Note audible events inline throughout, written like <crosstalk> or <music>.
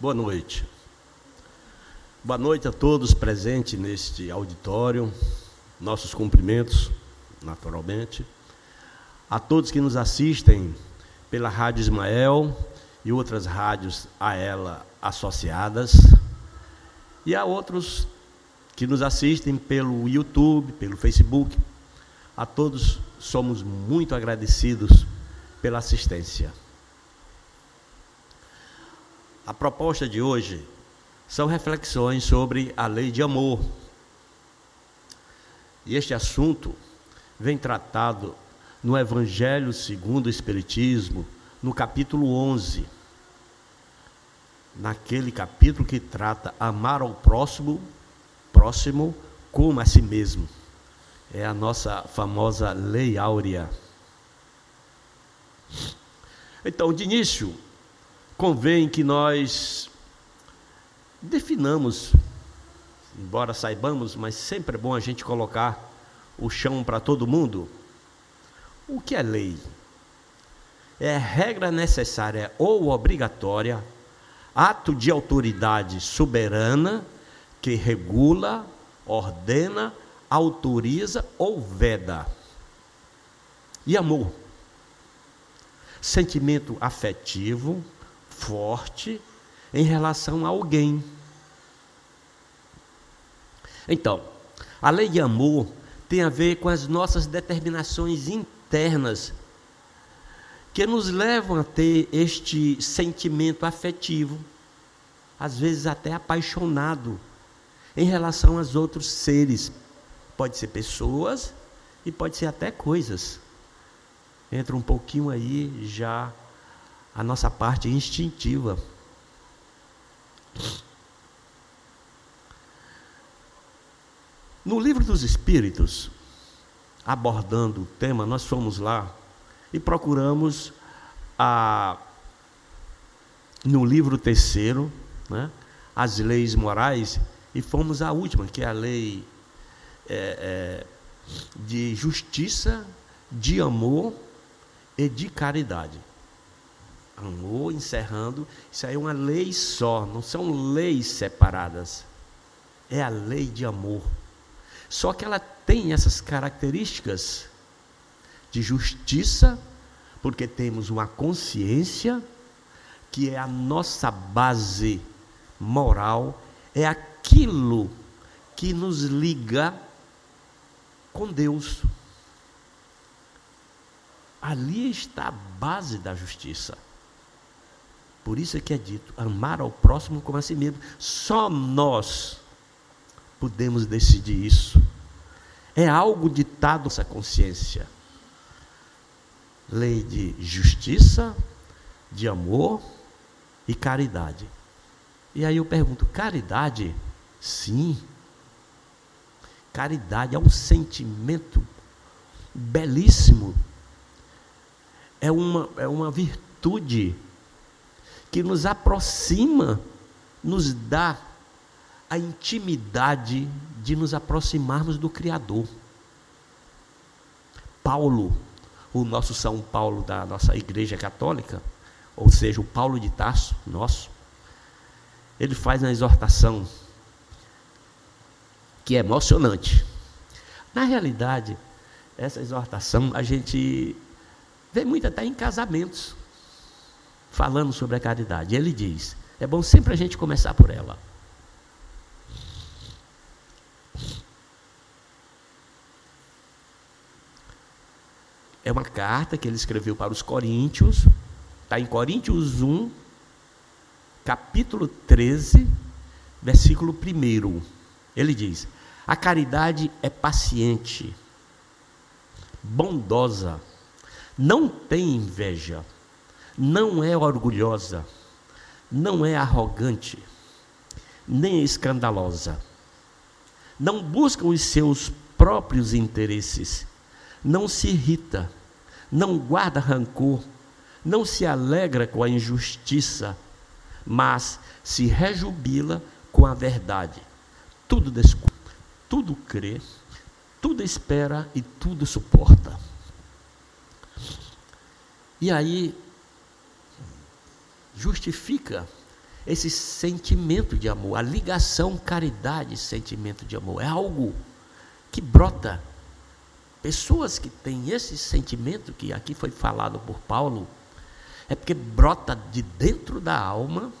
Boa noite. Boa noite a todos presentes neste auditório. Nossos cumprimentos, naturalmente. A todos que nos assistem pela Rádio Ismael e outras rádios a ela associadas. E a outros que nos assistem pelo YouTube, pelo Facebook. A todos somos muito agradecidos pela assistência. A proposta de hoje são reflexões sobre a lei de amor. E este assunto vem tratado no Evangelho segundo o Espiritismo, no capítulo 11. Naquele capítulo que trata amar ao próximo, próximo como a si mesmo. É a nossa famosa lei áurea. Então, de início, convém que nós definamos, embora saibamos, mas sempre é bom a gente colocar o chão para todo mundo. O que é lei? É regra necessária ou obrigatória, ato de autoridade soberana que regula, ordena, autoriza ou veda. E amor? Sentimento afetivo, forte em relação a alguém. Então, a lei de amor tem a ver com as nossas determinações internas que nos levam a ter este sentimento afetivo, às vezes até apaixonado, em relação aos outros seres. Pode ser pessoas e pode ser até coisas. Entra um pouquinho aí já a nossa parte instintiva. No livro dos Espíritos, abordando o tema, nós fomos lá e procuramos a, no livro terceiro, né, as leis morais, e fomos à última, que é a lei é, é, de justiça, de amor e de caridade amor, encerrando, isso aí é uma lei só, não são leis separadas. É a lei de amor. Só que ela tem essas características de justiça, porque temos uma consciência que é a nossa base moral, é aquilo que nos liga com Deus. Ali está a base da justiça. Por isso é que é dito: amar ao próximo como a si mesmo. Só nós podemos decidir isso. É algo ditado nossa consciência. Lei de justiça, de amor e caridade. E aí eu pergunto: caridade? Sim. Caridade é um sentimento belíssimo. É uma, é uma virtude que nos aproxima, nos dá a intimidade de nos aproximarmos do Criador. Paulo, o nosso São Paulo da nossa Igreja Católica, ou seja, o Paulo de Tarso, nosso, ele faz uma exortação que é emocionante. Na realidade, essa exortação a gente vê muito até em casamentos falando sobre a caridade. Ele diz: é bom sempre a gente começar por ela. É uma carta que ele escreveu para os Coríntios, está em Coríntios 1, capítulo 13, versículo 1. Ele diz: A caridade é paciente, bondosa, não tem inveja não é orgulhosa, não é arrogante, nem escandalosa. Não busca os seus próprios interesses, não se irrita, não guarda rancor, não se alegra com a injustiça, mas se rejubila com a verdade. Tudo desculpa, tudo crê, tudo espera e tudo suporta. E aí justifica esse sentimento de amor, a ligação caridade, sentimento de amor. É algo que brota. Pessoas que têm esse sentimento, que aqui foi falado por Paulo, é porque brota de dentro da alma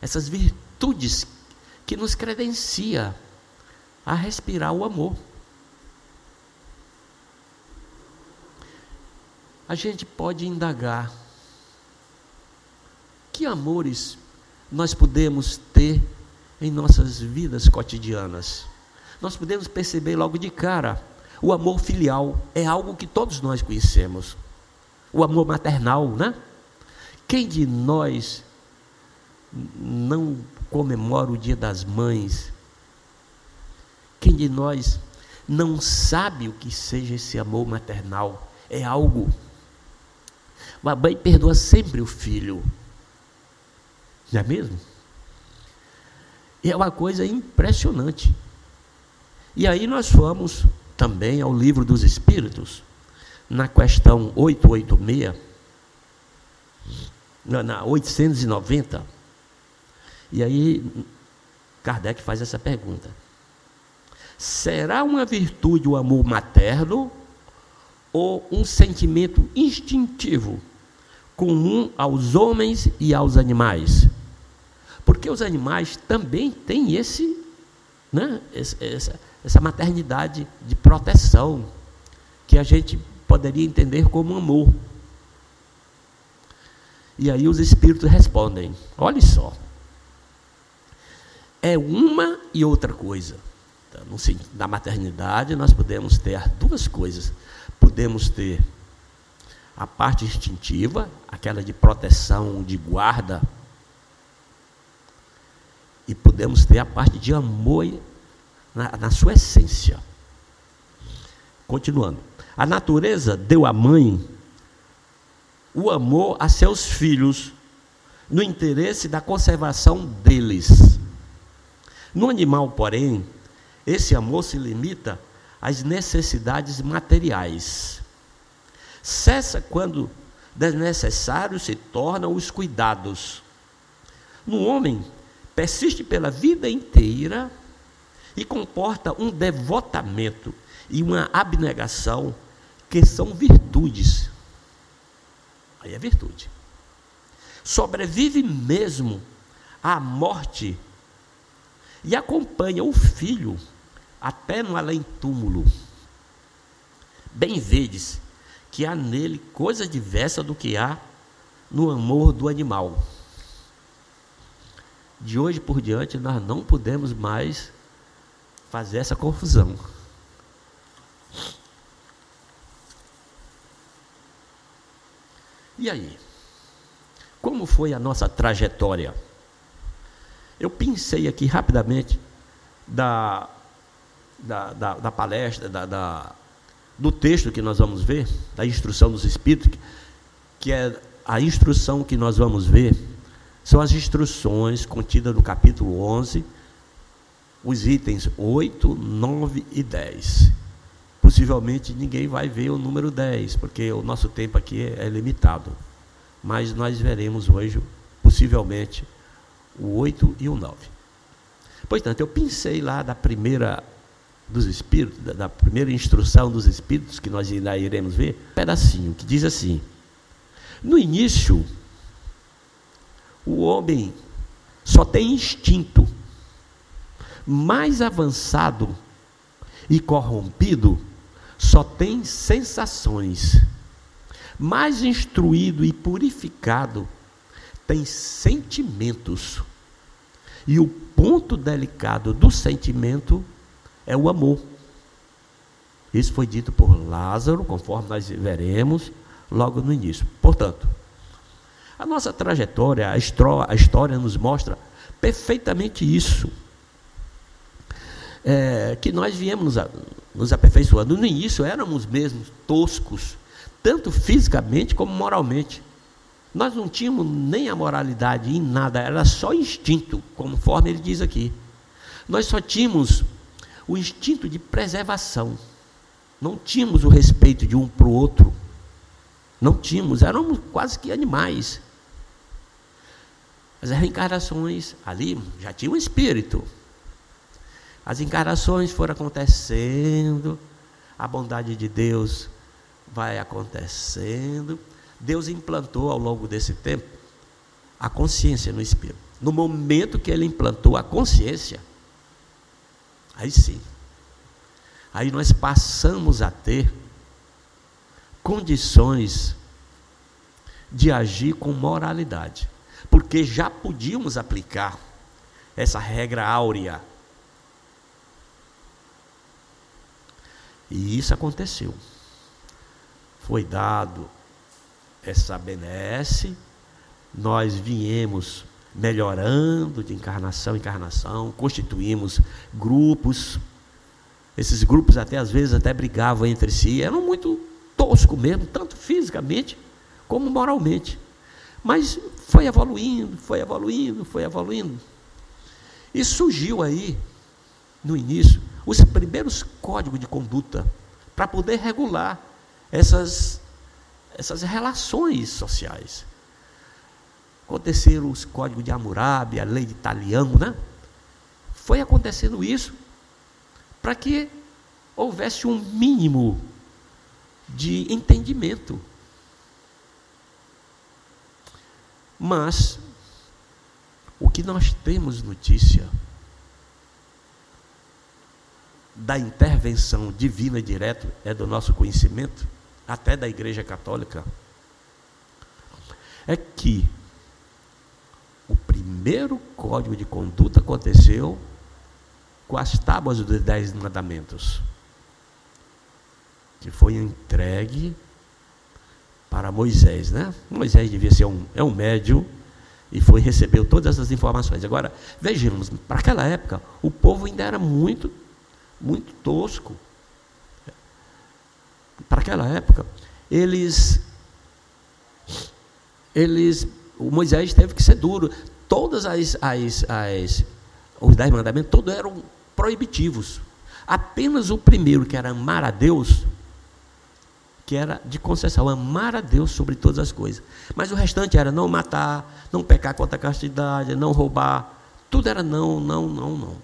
essas virtudes que nos credencia a respirar o amor. A gente pode indagar que amores nós podemos ter em nossas vidas cotidianas. Nós podemos perceber logo de cara, o amor filial é algo que todos nós conhecemos. O amor maternal, né? Quem de nós não comemora o Dia das Mães? Quem de nós não sabe o que seja esse amor maternal? É algo. A mãe perdoa sempre o filho. Não é mesmo? É uma coisa impressionante. E aí nós fomos também ao livro dos Espíritos, na questão 886, na 890. E aí Kardec faz essa pergunta: Será uma virtude o amor materno ou um sentimento instintivo comum aos homens e aos animais? Porque os animais também têm esse, né, essa, essa maternidade de proteção, que a gente poderia entender como amor. E aí os espíritos respondem: olha só, é uma e outra coisa. Então, no sentido da maternidade, nós podemos ter duas coisas. Podemos ter a parte instintiva, aquela de proteção, de guarda, podemos ter a parte de amor na, na sua essência. Continuando. A natureza deu à mãe o amor a seus filhos no interesse da conservação deles. No animal, porém, esse amor se limita às necessidades materiais. Cessa quando desnecessário se tornam os cuidados. No homem, persiste pela vida inteira e comporta um devotamento e uma abnegação que são virtudes. Aí é virtude. Sobrevive mesmo à morte e acompanha o filho até no além-túmulo. Bem vedes que há nele coisa diversa do que há no amor do animal de hoje por diante nós não podemos mais fazer essa confusão. E aí? Como foi a nossa trajetória? Eu pensei aqui rapidamente da, da, da, da palestra, da, da, do texto que nós vamos ver, da instrução dos Espíritos, que é a instrução que nós vamos ver são as instruções contidas no capítulo 11, os itens 8, 9 e 10. Possivelmente ninguém vai ver o número 10, porque o nosso tempo aqui é limitado. Mas nós veremos hoje, possivelmente, o 8 e o 9. Portanto, eu pensei lá da primeira dos Espíritos, da, da primeira instrução dos Espíritos, que nós ainda iremos ver, um pedacinho, que diz assim: No início o homem só tem instinto. Mais avançado e corrompido só tem sensações. Mais instruído e purificado tem sentimentos. E o ponto delicado do sentimento é o amor. Isso foi dito por Lázaro, conforme nós veremos logo no início. Portanto, a nossa trajetória, a história, a história nos mostra perfeitamente isso. É, que nós viemos nos, nos aperfeiçoando. No início éramos mesmo toscos, tanto fisicamente como moralmente. Nós não tínhamos nem a moralidade em nada, era só instinto, conforme ele diz aqui. Nós só tínhamos o instinto de preservação. Não tínhamos o respeito de um para o outro. Não tínhamos, éramos quase que animais. As reencarnações ali já tinha um espírito. As encarnações foram acontecendo, a bondade de Deus vai acontecendo. Deus implantou ao longo desse tempo a consciência no espírito. No momento que ele implantou a consciência, aí sim, aí nós passamos a ter condições de agir com moralidade, porque já podíamos aplicar essa regra áurea. E isso aconteceu. Foi dado essa benesse, nós viemos melhorando de encarnação em encarnação, constituímos grupos. Esses grupos até às vezes até brigavam entre si, eram muito tosco mesmo, tanto fisicamente como moralmente. Mas foi evoluindo, foi evoluindo, foi evoluindo. E surgiu aí, no início, os primeiros códigos de conduta para poder regular essas, essas relações sociais. Aconteceram os códigos de Hammurabi, a lei de Italiano, né? Foi acontecendo isso para que houvesse um mínimo de entendimento. Mas o que nós temos notícia da intervenção divina direto é do nosso conhecimento, até da Igreja Católica, é que o primeiro código de conduta aconteceu com as tábuas dos Dez Mandamentos que foi entregue para Moisés, né? Moisés devia ser um, é um médium e foi recebeu todas essas informações. Agora, vejamos, para aquela época, o povo ainda era muito, muito tosco. Para aquela época, eles, eles, o Moisés teve que ser duro. Todas as, as, as os dez mandamentos, todos eram proibitivos. Apenas o primeiro, que era amar a Deus, que era de concessão, amar a Deus sobre todas as coisas. Mas o restante era não matar, não pecar contra a castidade, não roubar. Tudo era não, não, não, não.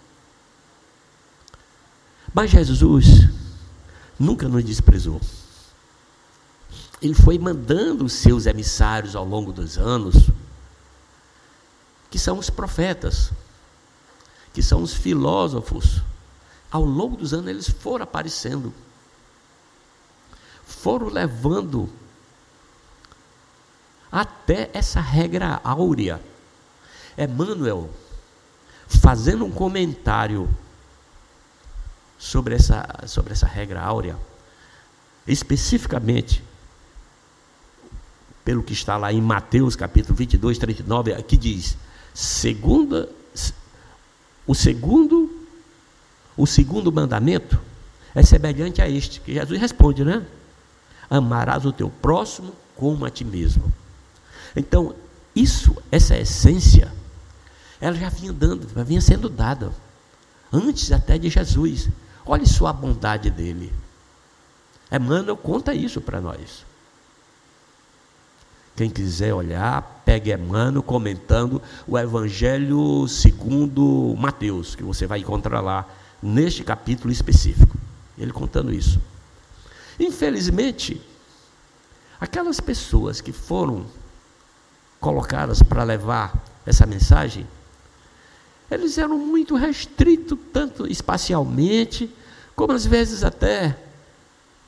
Mas Jesus nunca nos desprezou. Ele foi mandando os seus emissários ao longo dos anos, que são os profetas, que são os filósofos. Ao longo dos anos eles foram aparecendo foram levando até essa regra áurea. Emmanuel, fazendo um comentário sobre essa, sobre essa regra áurea, especificamente pelo que está lá em Mateus capítulo 22, 39, aqui diz: segunda, o segundo, o segundo mandamento é semelhante a este, que Jesus responde, né? Amarás o teu próximo como a ti mesmo. Então, isso, essa essência, ela já vinha dando, já vinha sendo dada, antes até de Jesus. Olhe só a bondade dele. Emmanuel conta isso para nós. Quem quiser olhar, pegue Emmanuel comentando o Evangelho segundo Mateus, que você vai encontrar lá neste capítulo específico. Ele contando isso. Infelizmente, aquelas pessoas que foram colocadas para levar essa mensagem, eles eram muito restritos, tanto espacialmente, como às vezes até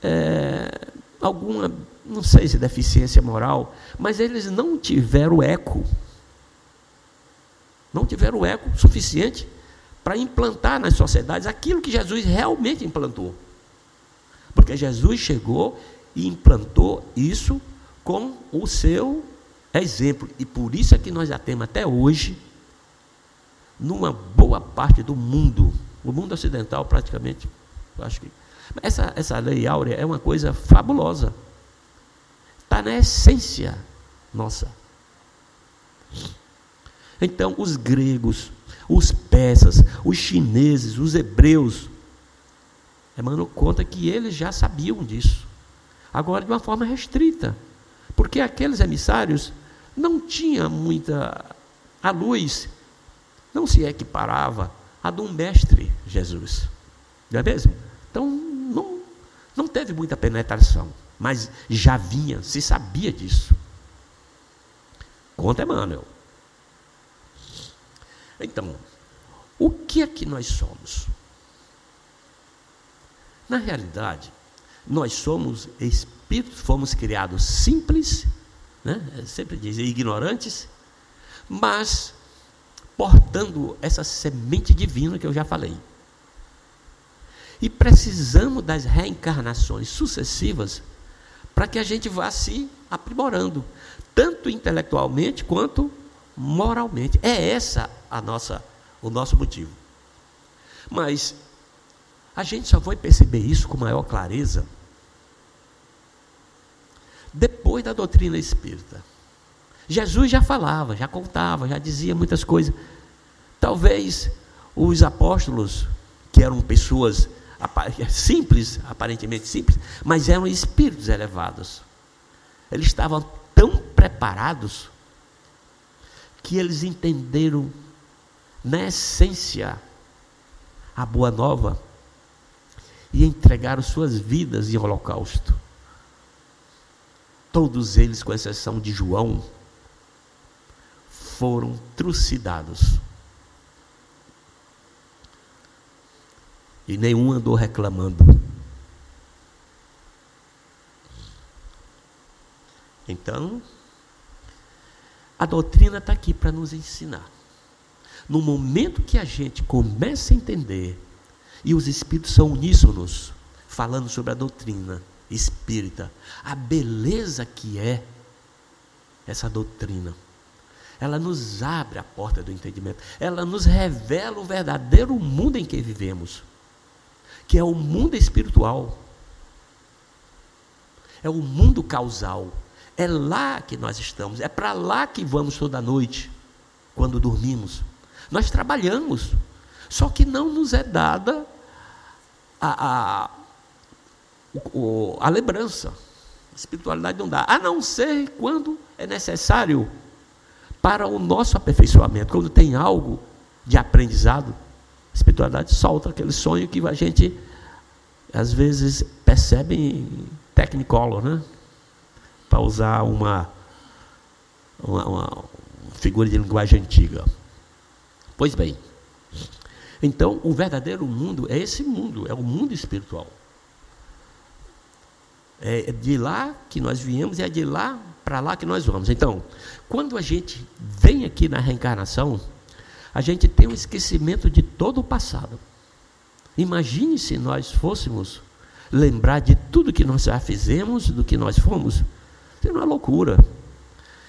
é, alguma, não sei se deficiência moral, mas eles não tiveram eco, não tiveram eco suficiente para implantar nas sociedades aquilo que Jesus realmente implantou. Porque Jesus chegou e implantou isso com o seu exemplo. E por isso é que nós já temos até hoje, numa boa parte do mundo, o mundo ocidental praticamente, acho que. Essa, essa lei áurea é uma coisa fabulosa. Está na essência nossa. Então, os gregos, os persas, os chineses, os hebreus, Emmanuel conta que eles já sabiam disso. Agora, de uma forma restrita. Porque aqueles emissários não tinham muita a luz não se equiparava à do mestre Jesus. Não é mesmo? Então, não, não teve muita penetração, mas já vinha, se sabia disso. Conta Emmanuel. Então, o que é que nós somos? Na realidade, nós somos espíritos, fomos criados simples, né? sempre diz ignorantes, mas portando essa semente divina que eu já falei. E precisamos das reencarnações sucessivas para que a gente vá se aprimorando, tanto intelectualmente quanto moralmente. É essa a nossa o nosso motivo. Mas a gente só vai perceber isso com maior clareza depois da doutrina espírita. Jesus já falava, já contava, já dizia muitas coisas. Talvez os apóstolos, que eram pessoas simples, aparentemente simples, mas eram espíritos elevados. Eles estavam tão preparados que eles entenderam na essência a boa nova e entregaram suas vidas em holocausto. Todos eles, com exceção de João, foram trucidados. E nenhum andou reclamando. Então, a doutrina está aqui para nos ensinar. No momento que a gente começa a entender, e os espíritos são uníssonos, falando sobre a doutrina espírita, a beleza que é essa doutrina. Ela nos abre a porta do entendimento, ela nos revela o verdadeiro mundo em que vivemos, que é o mundo espiritual, é o mundo causal, é lá que nós estamos, é para lá que vamos toda noite, quando dormimos. Nós trabalhamos, só que não nos é dada a, a, a lembrança. A espiritualidade não dá, a não ser quando é necessário para o nosso aperfeiçoamento. Quando tem algo de aprendizado, a espiritualidade solta aquele sonho que a gente às vezes percebe em technicolor, né? Para usar uma, uma, uma figura de linguagem antiga. Pois bem, então o verdadeiro mundo é esse mundo, é o mundo espiritual. É de lá que nós viemos e é de lá para lá que nós vamos. Então, quando a gente vem aqui na reencarnação, a gente tem um esquecimento de todo o passado. Imagine se nós fôssemos lembrar de tudo que nós já fizemos, do que nós fomos. Isso é uma loucura.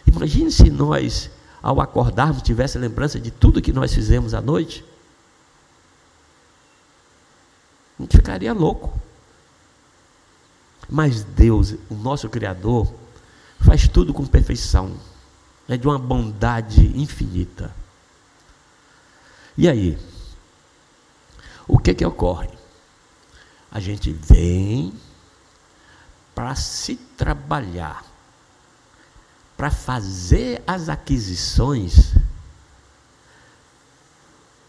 Imagine se nós ao acordarmos, tivesse lembrança de tudo que nós fizemos à noite, a gente ficaria louco. Mas Deus, o nosso Criador, faz tudo com perfeição. É de uma bondade infinita. E aí? O que que ocorre? A gente vem para se trabalhar para fazer as aquisições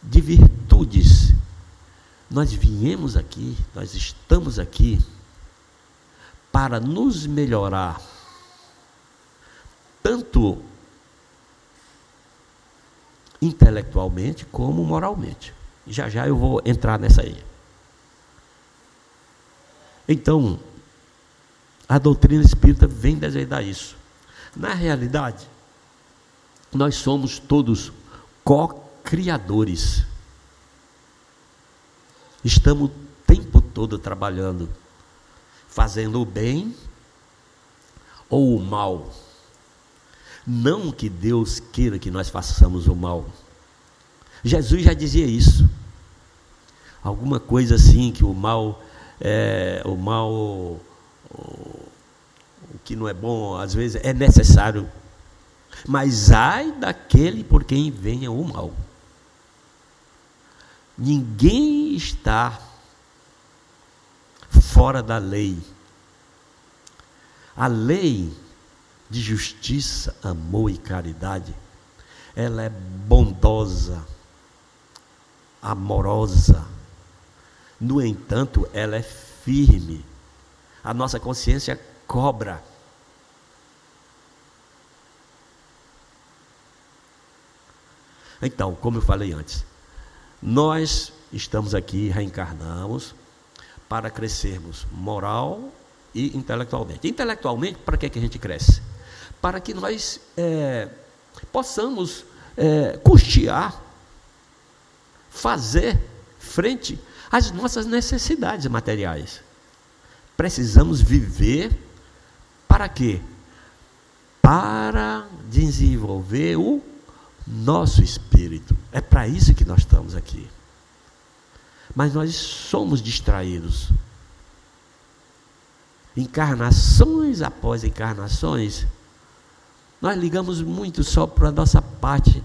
de virtudes. Nós viemos aqui, nós estamos aqui para nos melhorar, tanto intelectualmente como moralmente. Já já eu vou entrar nessa aí. Então, a doutrina espírita vem desejar isso. Na realidade, nós somos todos co-criadores. Estamos o tempo todo trabalhando, fazendo o bem ou o mal. Não que Deus queira que nós façamos o mal. Jesus já dizia isso. Alguma coisa assim que o mal, é, o mal, o, o que não é bom, às vezes é necessário. Mas ai daquele por quem venha o mal. Ninguém está fora da lei. A lei de justiça, amor e caridade, ela é bondosa, amorosa. No entanto, ela é firme. A nossa consciência cobra. Então, como eu falei antes, nós estamos aqui, reencarnamos, para crescermos moral e intelectualmente. Intelectualmente, para que, que a gente cresce? Para que nós é, possamos é, custear, fazer frente às nossas necessidades materiais. Precisamos viver para quê? Para desenvolver o nosso espírito. É para isso que nós estamos aqui. Mas nós somos distraídos. Encarnações após encarnações, nós ligamos muito só para a nossa parte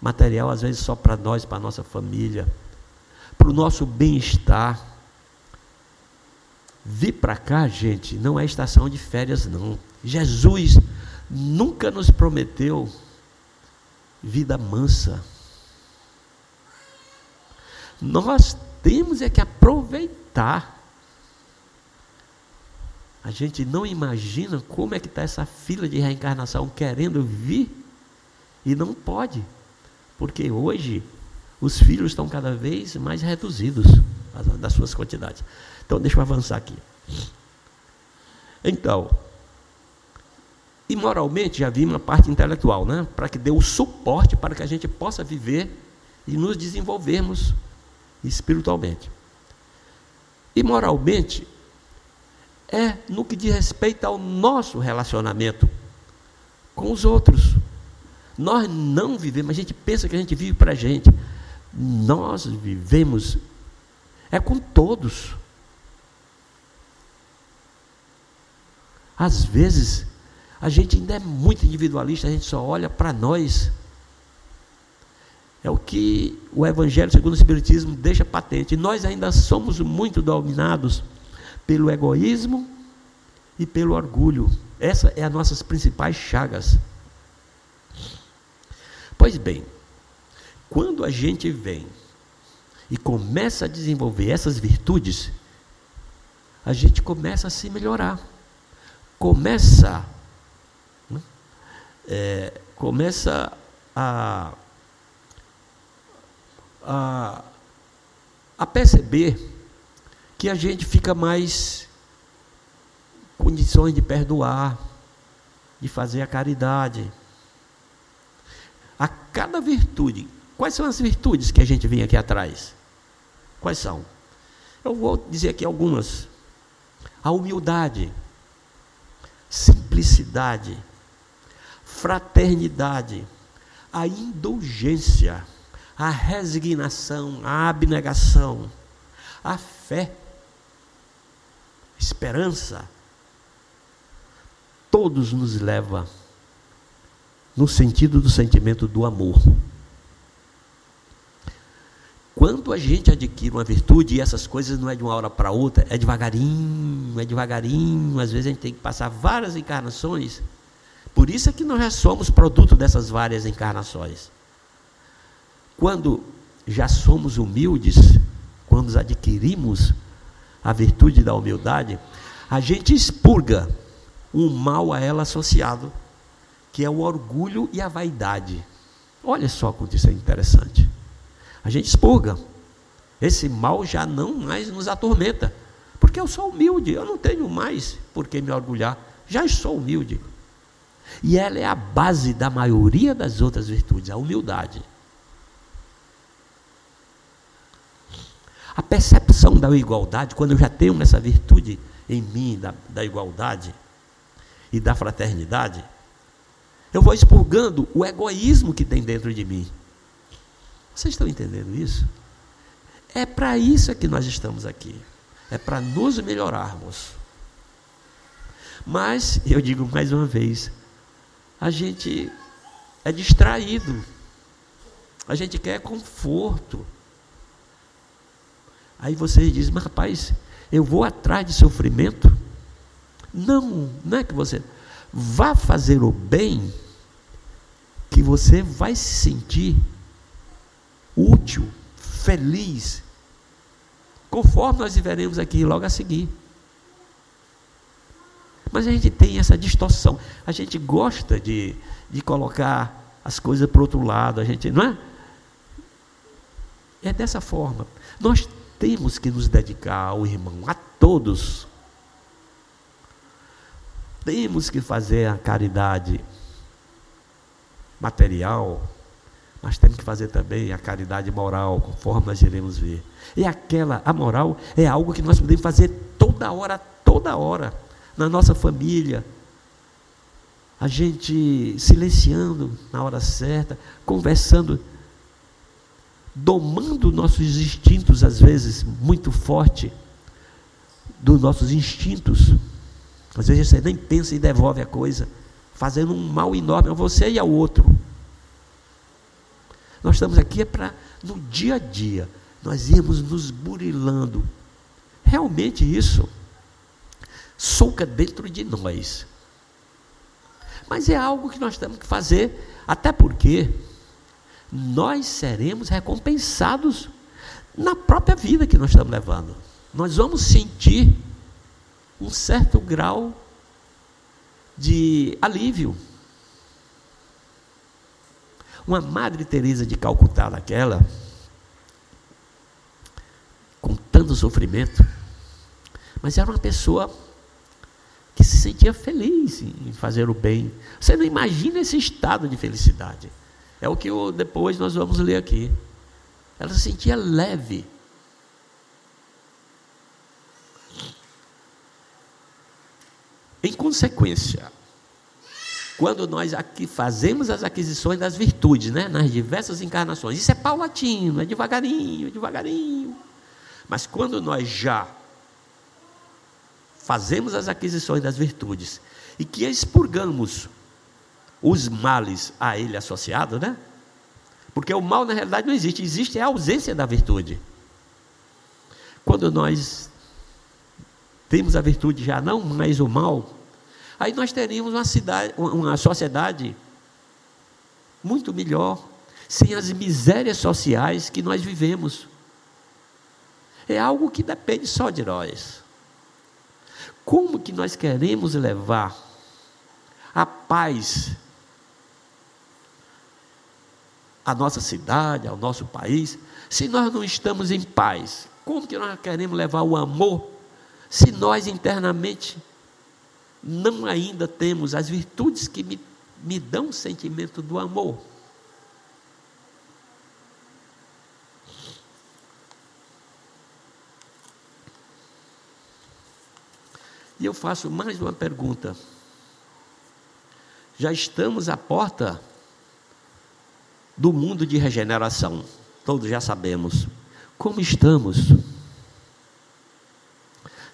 material, às vezes só para nós, para a nossa família, para o nosso bem-estar. Vir para cá, gente, não é estação de férias, não. Jesus nunca nos prometeu vida mansa. Nós temos é que aproveitar. A gente não imagina como é que está essa fila de reencarnação querendo vir e não pode, porque hoje os filhos estão cada vez mais reduzidos das suas quantidades. Então, deixa eu avançar aqui. Então, e moralmente, já vimos a parte intelectual, né? para que dê o suporte para que a gente possa viver e nos desenvolvermos espiritualmente. E moralmente, é no que diz respeito ao nosso relacionamento com os outros. Nós não vivemos, a gente pensa que a gente vive para a gente. Nós vivemos é com todos. Às vezes, a gente ainda é muito individualista, a gente só olha para nós. É o que o Evangelho segundo o Espiritismo deixa patente. nós ainda somos muito dominados pelo egoísmo e pelo orgulho. Essa é as nossas principais chagas. Pois bem, quando a gente vem e começa a desenvolver essas virtudes, a gente começa a se melhorar. Começa é, começa a, a, a perceber que a gente fica mais condições de perdoar, de fazer a caridade. A cada virtude, quais são as virtudes que a gente vem aqui atrás? Quais são? Eu vou dizer aqui algumas. A humildade, simplicidade, fraternidade, a indulgência, a resignação, a abnegação, a fé, esperança, todos nos leva no sentido do sentimento do amor. Quando a gente adquire uma virtude, e essas coisas não é de uma hora para outra, é devagarinho, é devagarinho, às vezes a gente tem que passar várias encarnações por isso é que nós somos produto dessas várias encarnações. Quando já somos humildes, quando adquirimos a virtude da humildade, a gente expurga um mal a ela associado, que é o orgulho e a vaidade. Olha só quanto isso é interessante. A gente expurga. Esse mal já não mais nos atormenta. Porque eu sou humilde, eu não tenho mais por que me orgulhar. Já sou humilde. E ela é a base da maioria das outras virtudes, a humildade. A percepção da igualdade, quando eu já tenho essa virtude em mim, da, da igualdade e da fraternidade, eu vou expurgando o egoísmo que tem dentro de mim. Vocês estão entendendo isso? É para isso que nós estamos aqui. É para nos melhorarmos. Mas, eu digo mais uma vez, a gente é distraído. A gente quer conforto. Aí você diz, mas rapaz, eu vou atrás de sofrimento? Não, não é que você vá fazer o bem, que você vai se sentir útil, feliz, conforme nós veremos aqui logo a seguir. Mas a gente tem essa distorção. A gente gosta de, de colocar as coisas para o outro lado, a gente, não é? É dessa forma. Nós temos que nos dedicar ao irmão, a todos. Temos que fazer a caridade material, mas temos que fazer também a caridade moral, conforme nós iremos ver. E aquela, a moral, é algo que nós podemos fazer toda hora, toda hora, na nossa família. A gente silenciando na hora certa, conversando, domando nossos instintos, às vezes muito forte, dos nossos instintos. Às vezes você nem pensa e devolve a coisa fazendo um mal enorme a você e ao outro. Nós estamos aqui é para, no dia a dia, nós íamos nos burilando. Realmente isso soca dentro de nós. Mas é algo que nós temos que fazer, até porque nós seremos recompensados na própria vida que nós estamos levando. Nós vamos sentir um certo grau de alívio. Uma Madre Teresa de Calcutá daquela, com tanto sofrimento, mas era uma pessoa se sentia feliz em fazer o bem. Você não imagina esse estado de felicidade. É o que depois nós vamos ler aqui. Ela se sentia leve Em consequência, quando nós aqui fazemos as aquisições das virtudes, né, nas diversas encarnações, isso é paulatino, é devagarinho, é devagarinho. Mas quando nós já fazemos as aquisições das virtudes e que expurgamos os males a ele associados, né? Porque o mal na realidade não existe, existe a ausência da virtude. Quando nós temos a virtude já não mais o mal, aí nós teríamos uma, cidade, uma sociedade muito melhor, sem as misérias sociais que nós vivemos. É algo que depende só de nós. Como que nós queremos levar a paz à nossa cidade, ao nosso país, se nós não estamos em paz? Como que nós queremos levar o amor se nós internamente não ainda temos as virtudes que me, me dão o sentimento do amor. E eu faço mais uma pergunta. Já estamos à porta do mundo de regeneração. Todos já sabemos. Como estamos?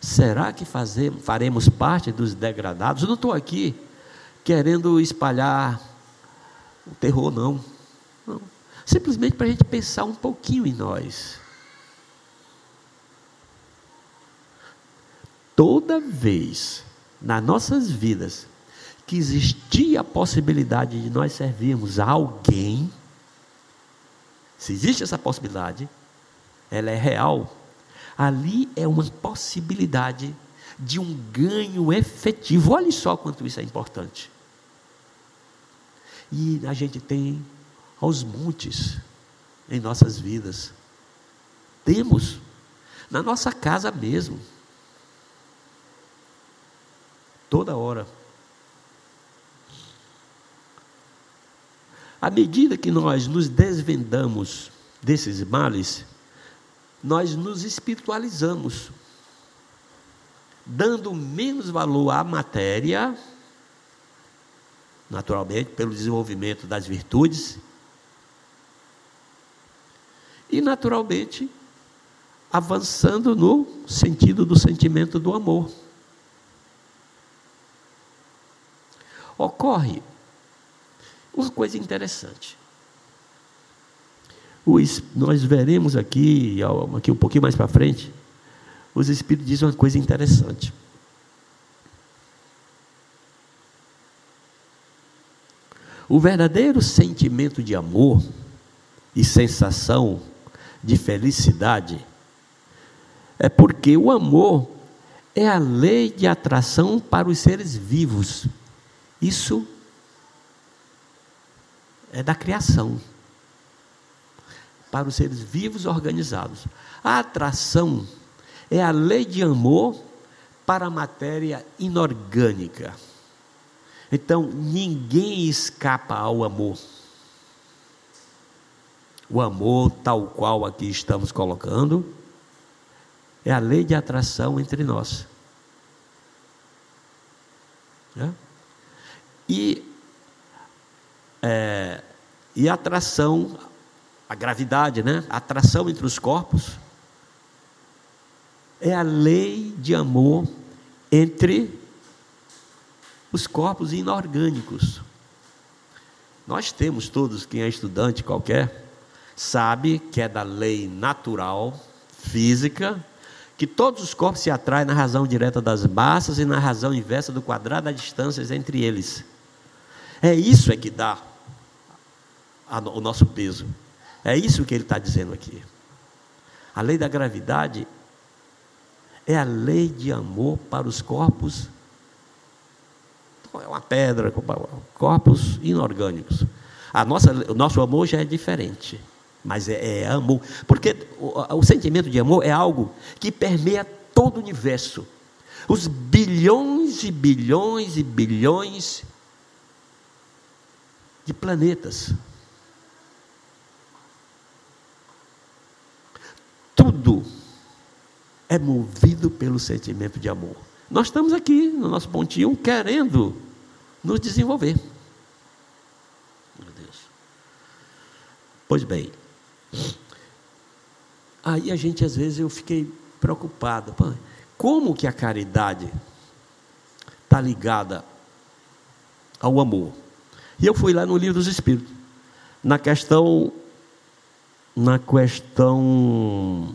Será que faremos parte dos degradados? Eu não estou aqui querendo espalhar o terror, não. não. Simplesmente para a gente pensar um pouquinho em nós. Toda vez nas nossas vidas que existia a possibilidade de nós servirmos a alguém, se existe essa possibilidade, ela é real ali é uma possibilidade de um ganho efetivo. Olha só quanto isso é importante. E a gente tem aos montes em nossas vidas. Temos na nossa casa mesmo. Toda hora. À medida que nós nos desvendamos desses males, nós nos espiritualizamos, dando menos valor à matéria, naturalmente, pelo desenvolvimento das virtudes, e naturalmente, avançando no sentido do sentimento do amor. Ocorre uma coisa interessante os, nós veremos aqui, aqui um pouquinho mais para frente, os Espíritos dizem uma coisa interessante. O verdadeiro sentimento de amor e sensação de felicidade é porque o amor é a lei de atração para os seres vivos. Isso é da criação. Para os seres vivos organizados. A atração é a lei de amor para a matéria inorgânica. Então, ninguém escapa ao amor. O amor, tal qual aqui estamos colocando, é a lei de atração entre nós. Né? E, é, e a atração, a gravidade, né? a atração entre os corpos, é a lei de amor entre os corpos inorgânicos. Nós temos todos, quem é estudante qualquer, sabe que é da lei natural, física, que todos os corpos se atraem na razão direta das massas e na razão inversa do quadrado das distâncias entre eles. É isso é que dá o nosso peso. É isso que ele está dizendo aqui. A lei da gravidade é a lei de amor para os corpos é uma pedra, corpos inorgânicos. A nossa, o nosso amor já é diferente, mas é, é amor. Porque o, o sentimento de amor é algo que permeia todo o universo. Os bilhões e bilhões e bilhões de planetas. Tudo é movido pelo sentimento de amor. Nós estamos aqui no nosso pontinho querendo nos desenvolver. Meu Deus. Pois bem. Aí a gente às vezes eu fiquei preocupado. Como que a caridade está ligada ao amor? E eu fui lá no livro dos Espíritos, na questão, na questão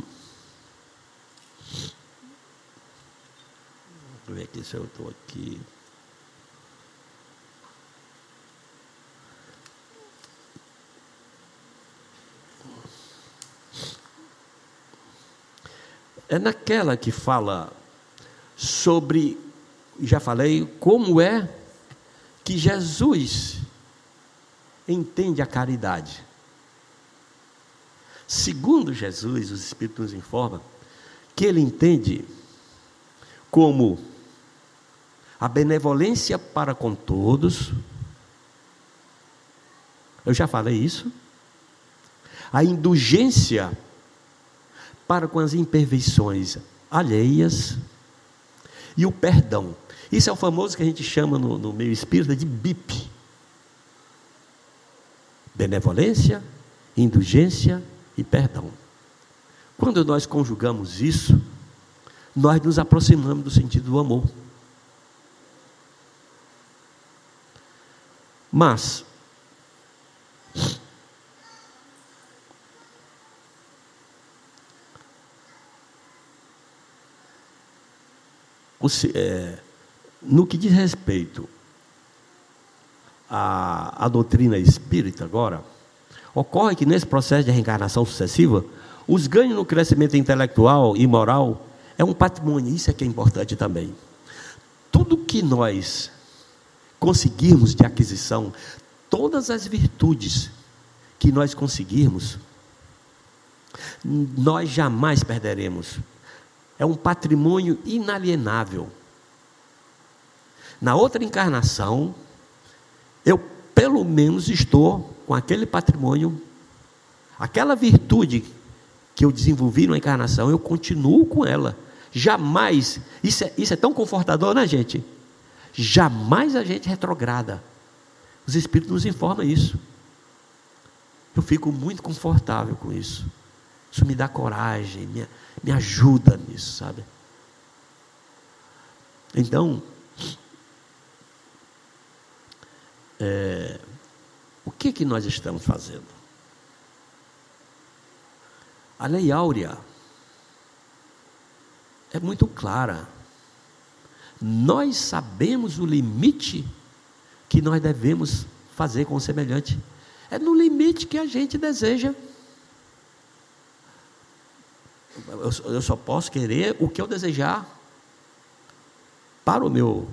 Deixa eu ver aqui se eu estou aqui. É naquela que fala sobre, já falei, como é que Jesus entende a caridade. Segundo Jesus, os Espíritos nos informam que ele entende como a benevolência para com todos. Eu já falei isso. A indulgência para com as imperfeições alheias e o perdão. Isso é o famoso que a gente chama no, no meio espírita de BIP. Benevolência, indulgência e perdão. Quando nós conjugamos isso, nós nos aproximamos do sentido do amor. Mas, é, no que diz respeito à, à doutrina espírita, agora, ocorre que nesse processo de reencarnação sucessiva, os ganhos no crescimento intelectual e moral é um patrimônio, isso é que é importante também. Tudo que nós conseguirmos de aquisição, todas as virtudes que nós conseguirmos, nós jamais perderemos. É um patrimônio inalienável. Na outra encarnação, eu pelo menos estou com aquele patrimônio, aquela virtude que eu desenvolvi na encarnação, eu continuo com ela. Jamais, isso é, isso é tão confortador, né, gente? Jamais a gente retrograda. Os Espíritos nos informam isso. Eu fico muito confortável com isso. Isso me dá coragem, me, me ajuda nisso, sabe? Então, é, o que, que nós estamos fazendo? A lei áurea é muito clara. Nós sabemos o limite que nós devemos fazer com o semelhante. É no limite que a gente deseja. Eu, só posso querer o que eu desejar para o meu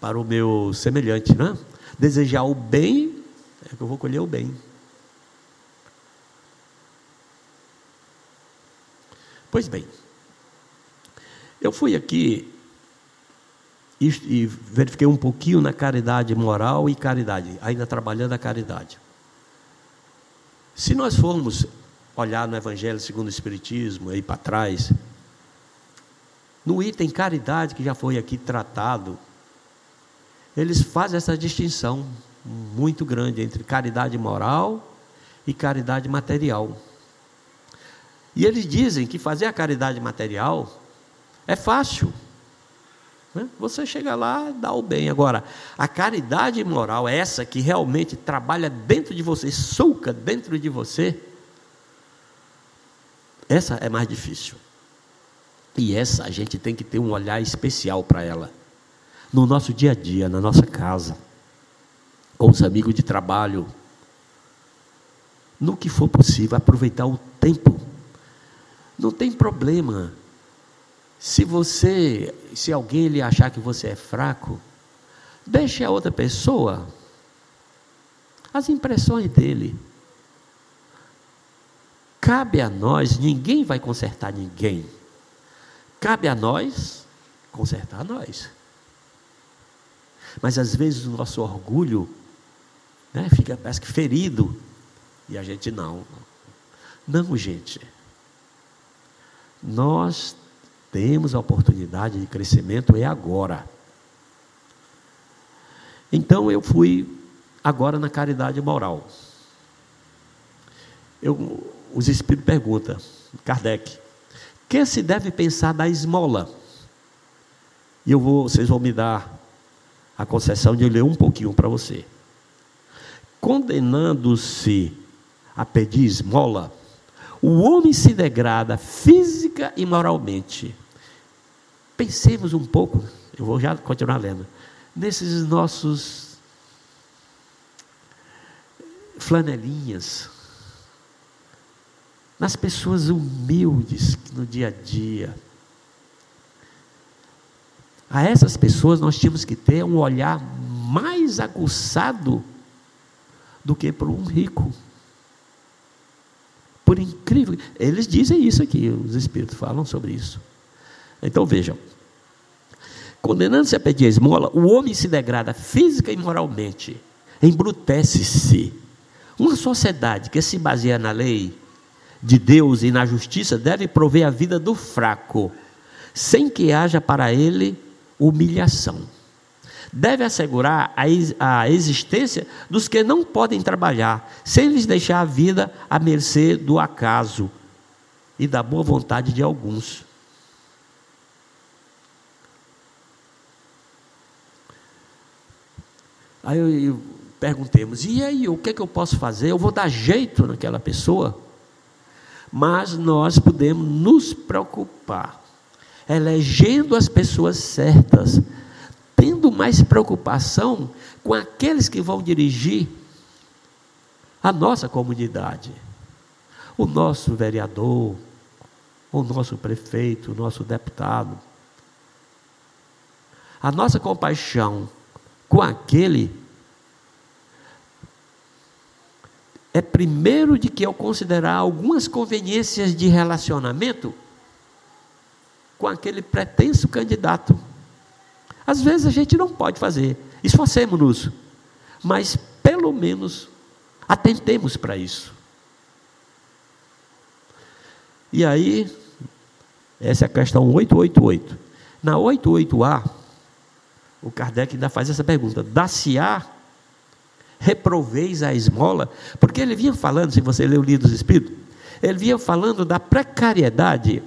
para o meu semelhante, né? Desejar o bem é que eu vou colher o bem. Pois bem, eu fui aqui e, verifiquei um pouquinho na caridade moral e caridade, ainda trabalhando a caridade. Se nós formos olhar no Evangelho segundo o Espiritismo, aí para trás, no item caridade que já foi aqui tratado, eles fazem essa distinção muito grande entre caridade moral e caridade material. E eles dizem que fazer a caridade material é fácil. Né? Você chega lá dá o bem. Agora, a caridade moral, essa que realmente trabalha dentro de você, suca dentro de você, essa é mais difícil. E essa a gente tem que ter um olhar especial para ela. No nosso dia a dia, na nossa casa, com os amigos de trabalho, no que for possível, aproveitar o tempo não tem problema. Se você, se alguém lhe achar que você é fraco, deixe a outra pessoa as impressões dele. Cabe a nós, ninguém vai consertar ninguém. Cabe a nós consertar nós. Mas às vezes o nosso orgulho né, fica, parece que ferido. E a gente não. Não, gente. Nós temos a oportunidade de crescimento é agora. Então eu fui agora na caridade moral. Eu, os espíritos perguntam, Kardec, que se deve pensar da esmola? E eu vou, vocês vão me dar a concessão de ler um pouquinho para você. Condenando-se a pedir esmola, o homem se degrada física e moralmente. Pensemos um pouco, eu vou já continuar lendo, nesses nossos flanelinhas, nas pessoas humildes no dia a dia. A essas pessoas nós tínhamos que ter um olhar mais aguçado do que para um rico. Por incrível, eles dizem isso aqui, os espíritos falam sobre isso. Então vejam, condenando-se a pedir a esmola, o homem se degrada física e moralmente, embrutece-se. Uma sociedade que se baseia na lei de Deus e na justiça deve prover a vida do fraco, sem que haja para ele humilhação deve assegurar a existência dos que não podem trabalhar, sem lhes deixar a vida à mercê do acaso e da boa vontade de alguns. Aí eu, eu perguntemos, e aí, o que é que eu posso fazer? Eu vou dar jeito naquela pessoa? Mas nós podemos nos preocupar, elegendo as pessoas certas, tendo mais preocupação com aqueles que vão dirigir a nossa comunidade. O nosso vereador, o nosso prefeito, o nosso deputado. A nossa compaixão com aquele é primeiro de que eu considerar algumas conveniências de relacionamento com aquele pretenso candidato. Às vezes a gente não pode fazer, esforcemos-nos, mas pelo menos atentemos para isso. E aí, essa é a questão 888. Na 88A, o Kardec ainda faz essa pergunta: dá-se-á reproveis a esmola? Porque ele vinha falando, se você lê o livro dos Espíritos, ele vinha falando da precariedade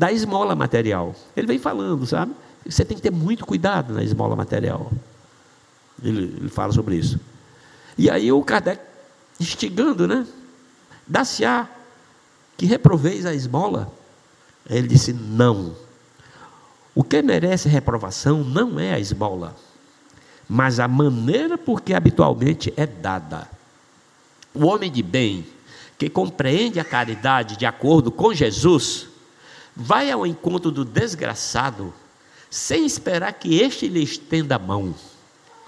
da esmola material. Ele vem falando, sabe? Você tem que ter muito cuidado na esmola material. Ele, ele fala sobre isso. E aí o Kardec, instigando, né? Dá-se-á que reproveis a esmola? Ele disse: não. O que merece reprovação não é a esmola, mas a maneira por que habitualmente é dada. O homem de bem, que compreende a caridade de acordo com Jesus, vai ao encontro do desgraçado sem esperar que este lhe estenda a mão.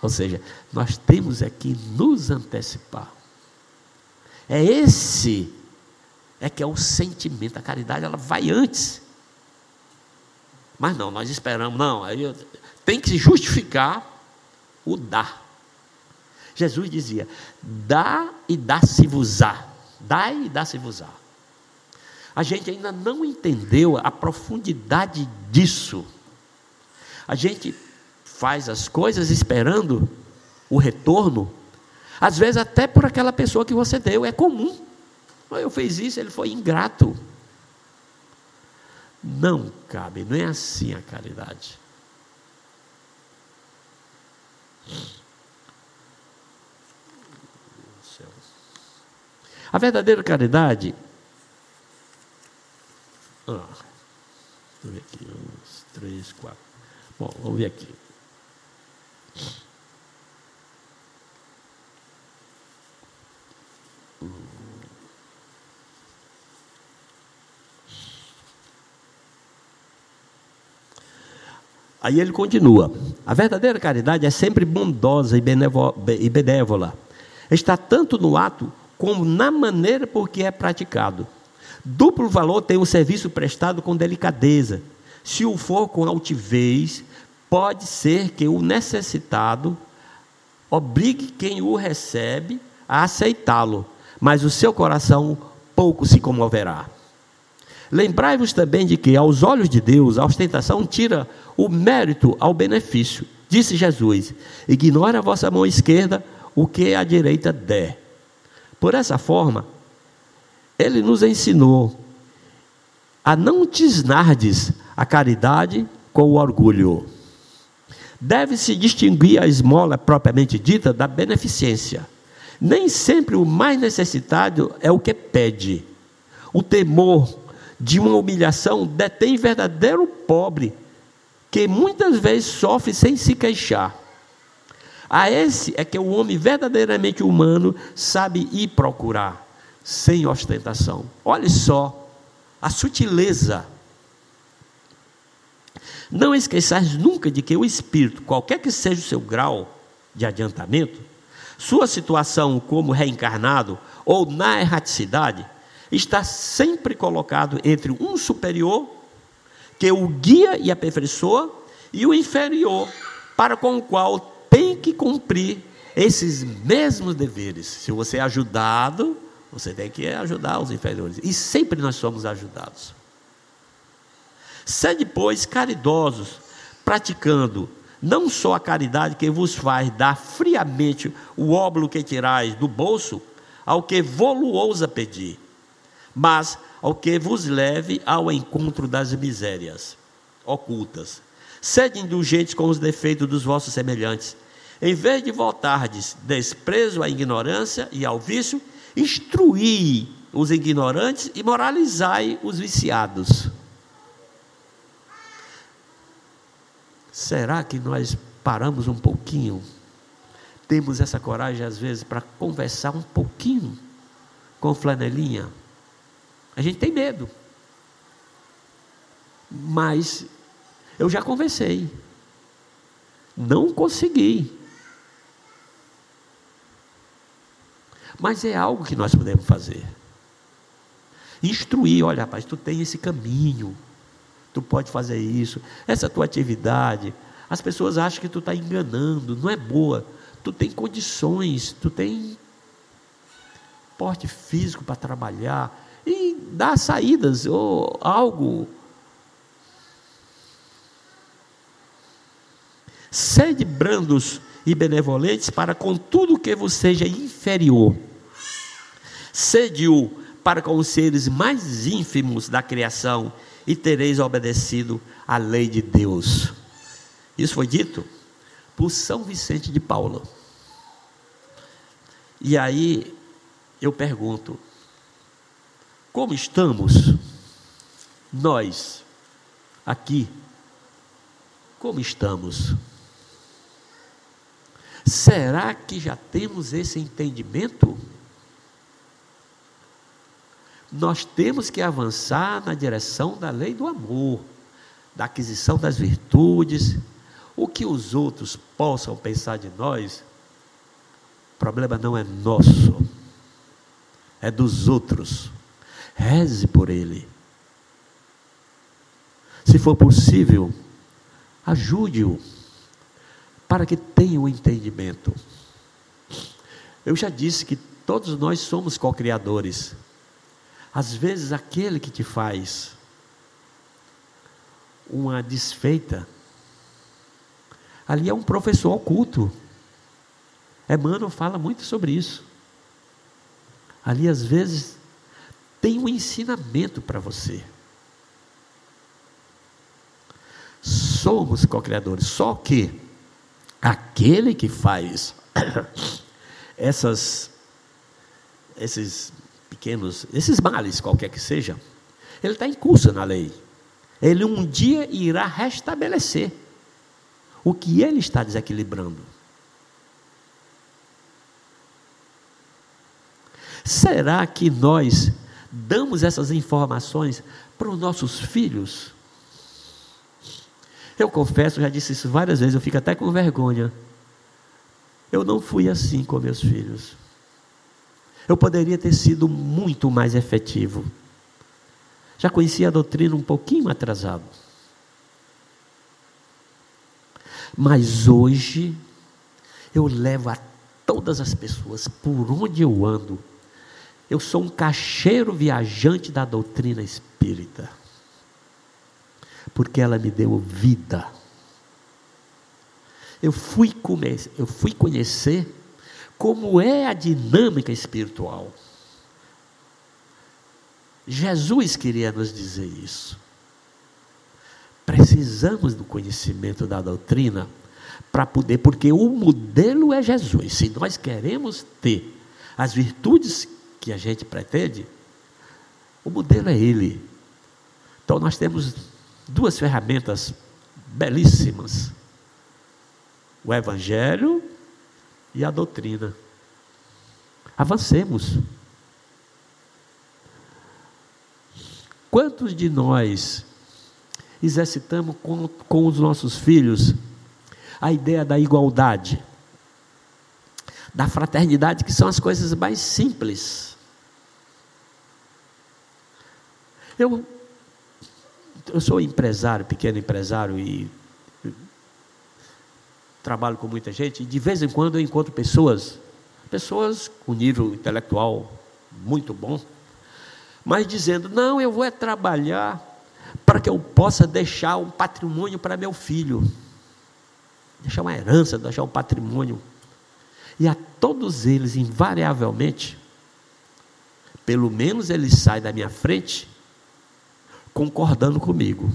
Ou seja, nós temos aqui nos antecipar. É esse é que é o sentimento, a caridade ela vai antes. Mas não, nós esperamos, não, tem que justificar o dar. Jesus dizia: dá e dá-se-vos-á. Dá e dá-se-vos-á. A gente ainda não entendeu a profundidade disso. A gente faz as coisas esperando o retorno, às vezes até por aquela pessoa que você deu, é comum. Eu fiz isso, ele foi ingrato. Não cabe, não é assim a caridade. A verdadeira caridade. Ah, deixa eu ver aqui. Um, três, quatro. Bom, vamos ver aqui. Aí ele continua: a verdadeira caridade é sempre bondosa e benévola. Está tanto no ato como na maneira por que é praticado. Duplo valor tem o serviço prestado com delicadeza. Se o for com altivez, pode ser que o necessitado obrigue quem o recebe a aceitá-lo, mas o seu coração pouco se comoverá. Lembrai-vos também de que, aos olhos de Deus, a ostentação tira o mérito ao benefício. Disse Jesus: Ignore a vossa mão esquerda o que a direita der. Por essa forma, ele nos ensinou a não tisnardes a caridade com o orgulho. Deve-se distinguir a esmola propriamente dita da beneficência. Nem sempre o mais necessitado é o que pede. O temor de uma humilhação detém verdadeiro pobre, que muitas vezes sofre sem se queixar. A esse é que o homem verdadeiramente humano sabe ir procurar, sem ostentação. Olhe só a sutileza. Não esqueçais nunca de que o espírito, qualquer que seja o seu grau de adiantamento, sua situação como reencarnado ou na erraticidade, está sempre colocado entre um superior, que o guia e aperfeiçoa, e o inferior, para com o qual tem que cumprir esses mesmos deveres. Se você é ajudado, você tem que ajudar os inferiores. E sempre nós somos ajudados. Sede, pois, caridosos, praticando não só a caridade que vos faz dar friamente o óbolo que tirais do bolso ao que voluosa pedir, mas ao que vos leve ao encontro das misérias ocultas. Sede indulgentes com os defeitos dos vossos semelhantes. Em vez de voltardes desprezo à ignorância e ao vício, instruí os ignorantes e moralizai os viciados. Será que nós paramos um pouquinho? Temos essa coragem, às vezes, para conversar um pouquinho com flanelinha? A gente tem medo. Mas eu já conversei. Não consegui. Mas é algo que nós podemos fazer. Instruir, olha, rapaz, tu tem esse caminho, tu pode fazer isso, essa tua atividade. As pessoas acham que tu está enganando, não é boa. Tu tem condições, tu tem porte físico para trabalhar, e dar saídas ou algo. Sede brandos e benevolentes para com tudo que vos seja inferior. Sede-o para com os seres mais ínfimos da criação e tereis obedecido à lei de Deus. Isso foi dito por São Vicente de Paulo. E aí eu pergunto: como estamos nós aqui? Como estamos? Será que já temos esse entendimento? Nós temos que avançar na direção da lei do amor, da aquisição das virtudes. O que os outros possam pensar de nós, o problema não é nosso, é dos outros. Reze por ele. Se for possível, ajude-o para que tenha o um entendimento. Eu já disse que todos nós somos co-criadores. Às vezes, aquele que te faz uma desfeita, ali é um professor oculto. Emmanuel fala muito sobre isso. Ali, às vezes, tem um ensinamento para você. Somos co-criadores, só que aquele que faz <coughs> essas, esses pequenos, esses males, qualquer que seja, ele está em curso na lei. Ele um dia irá restabelecer o que ele está desequilibrando. Será que nós damos essas informações para os nossos filhos? Eu confesso, já disse isso várias vezes, eu fico até com vergonha. Eu não fui assim com meus filhos. Eu poderia ter sido muito mais efetivo. Já conhecia a doutrina um pouquinho atrasado. Mas hoje, eu levo a todas as pessoas por onde eu ando. Eu sou um cacheiro viajante da doutrina espírita porque ela me deu vida. Eu fui, eu fui conhecer como é a dinâmica espiritual. Jesus queria nos dizer isso. Precisamos do conhecimento da doutrina para poder, porque o modelo é Jesus. Se nós queremos ter as virtudes que a gente pretende, o modelo é Ele. Então nós temos duas ferramentas belíssimas: o Evangelho e a doutrina. Avancemos. Quantos de nós exercitamos com, com os nossos filhos a ideia da igualdade, da fraternidade, que são as coisas mais simples? Eu eu sou empresário, pequeno empresário e trabalho com muita gente, e de vez em quando eu encontro pessoas, pessoas com nível intelectual muito bom, mas dizendo: não, eu vou é trabalhar para que eu possa deixar um patrimônio para meu filho, deixar uma herança, deixar um patrimônio. E a todos eles, invariavelmente, pelo menos eles saem da minha frente concordando comigo.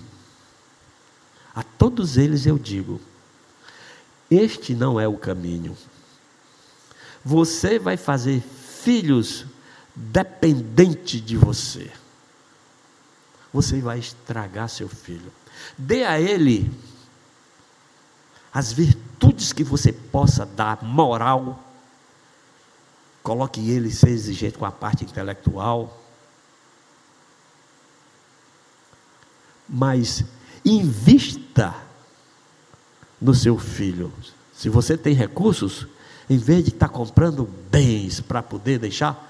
A todos eles eu digo: este não é o caminho. Você vai fazer filhos dependente de você. Você vai estragar seu filho. Dê a ele as virtudes que você possa dar, moral. Coloque ele ser exigente com a parte intelectual mas invista no seu filho. Se você tem recursos, em vez de estar comprando bens para poder deixar,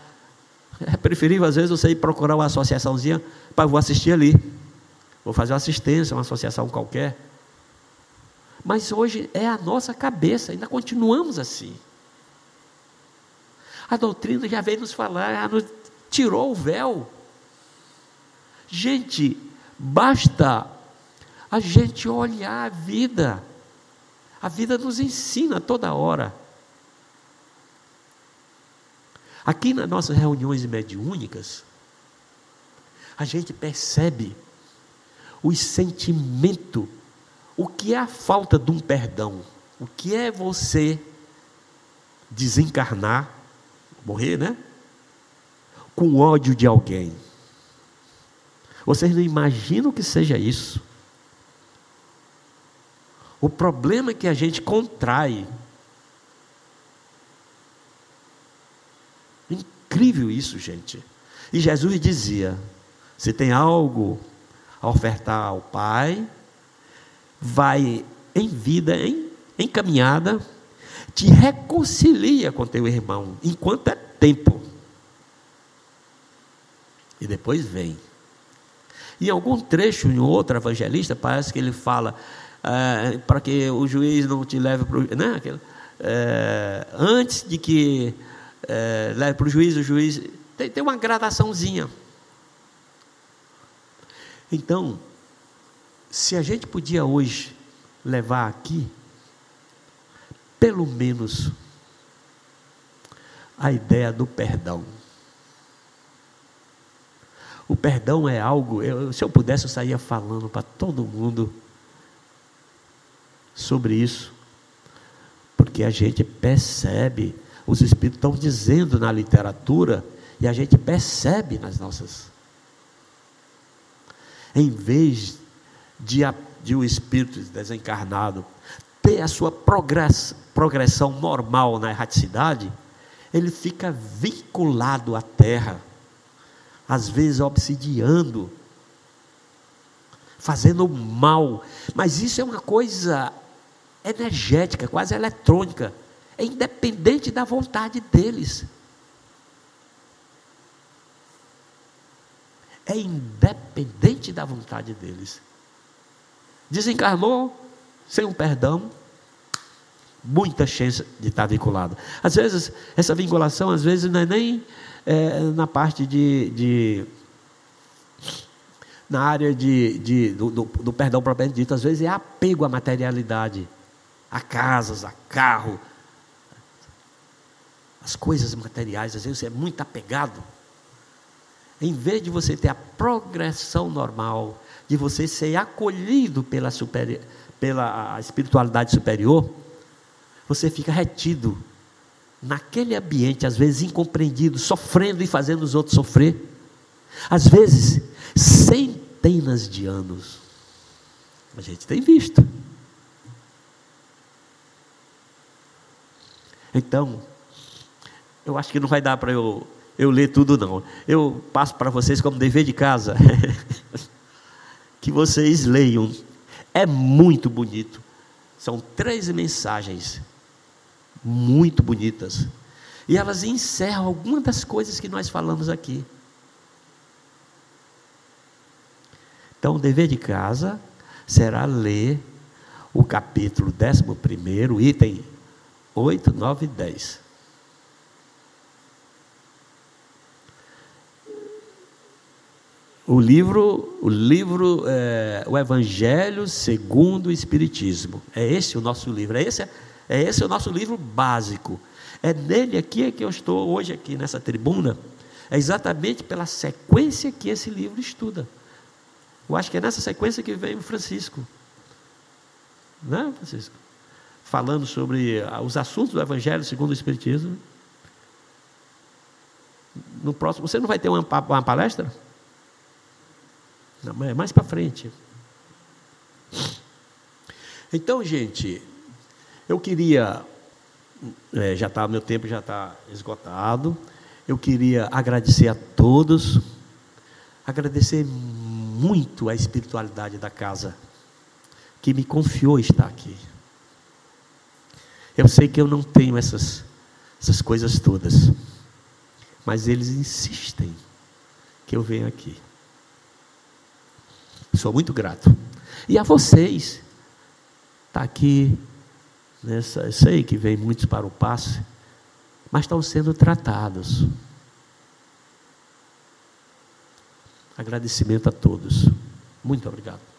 é preferível às vezes você ir procurar uma associaçãozinha para vou assistir ali. Vou fazer uma assistência, uma associação qualquer. Mas hoje é a nossa cabeça, ainda continuamos assim. A doutrina já veio nos falar, já nos tirou o véu. Gente, Basta a gente olhar a vida. A vida nos ensina toda hora. Aqui nas nossas reuniões mediúnicas, a gente percebe o sentimento, o que é a falta de um perdão, o que é você desencarnar, morrer, né? Com ódio de alguém. Vocês não imaginam que seja isso. O problema é que a gente contrai. Incrível isso, gente. E Jesus dizia: se tem algo a ofertar ao Pai, vai em vida, em, encaminhada, te reconcilia com teu irmão, enquanto é tempo. E depois vem. Em algum trecho, em outro evangelista, parece que ele fala: é, para que o juiz não te leve para o. Né, é, antes de que é, leve para o juiz, o juiz. Tem, tem uma gradaçãozinha. Então, se a gente podia hoje levar aqui, pelo menos, a ideia do perdão. O perdão é algo, eu, se eu pudesse, eu saía falando para todo mundo sobre isso, porque a gente percebe, os Espíritos estão dizendo na literatura, e a gente percebe nas nossas. Em vez de, de o Espírito desencarnado ter a sua progressão normal na erraticidade, ele fica vinculado à terra, às vezes obsidiando, fazendo mal. Mas isso é uma coisa energética, quase eletrônica, é independente da vontade deles. É independente da vontade deles. Desencarnou sem um perdão, muita chance de estar vinculado. Às vezes, essa vinculação, às vezes, não é nem é, na parte de, de na área de, de do, do, do, perdão propriamente dito, às vezes é apego à materialidade a casas, a carro, as coisas materiais, às vezes você é muito apegado. Em vez de você ter a progressão normal, de você ser acolhido pela, superi pela espiritualidade superior, você fica retido naquele ambiente, às vezes incompreendido, sofrendo e fazendo os outros sofrer. Às vezes, centenas de anos. A gente tem visto. Então, eu acho que não vai dar para eu, eu ler tudo, não. Eu passo para vocês como dever de casa. <laughs> que vocês leiam. É muito bonito. São três mensagens muito bonitas. E elas encerram algumas das coisas que nós falamos aqui. Então, o dever de casa será ler o capítulo 11, item 8, 9 e 10. O livro, o livro, é, o Evangelho segundo o Espiritismo. É esse o nosso livro. É esse, é esse o nosso livro básico. É nele aqui que eu estou hoje aqui nessa tribuna. É exatamente pela sequência que esse livro estuda. Eu acho que é nessa sequência que vem o Francisco. Não é, Francisco? Falando sobre ah, os assuntos do Evangelho segundo o Espiritismo. No próximo, você não vai ter uma, uma palestra? Não, é mais para frente. Então, gente, eu queria, é, já está, meu tempo já está esgotado. Eu queria agradecer a todos, agradecer muito a espiritualidade da casa que me confiou estar aqui. Eu sei que eu não tenho essas, essas coisas todas, mas eles insistem que eu venha aqui. Sou muito grato. E a vocês, está aqui, nessa, eu sei que vem muitos para o passe, mas estão sendo tratados. Agradecimento a todos. Muito obrigado.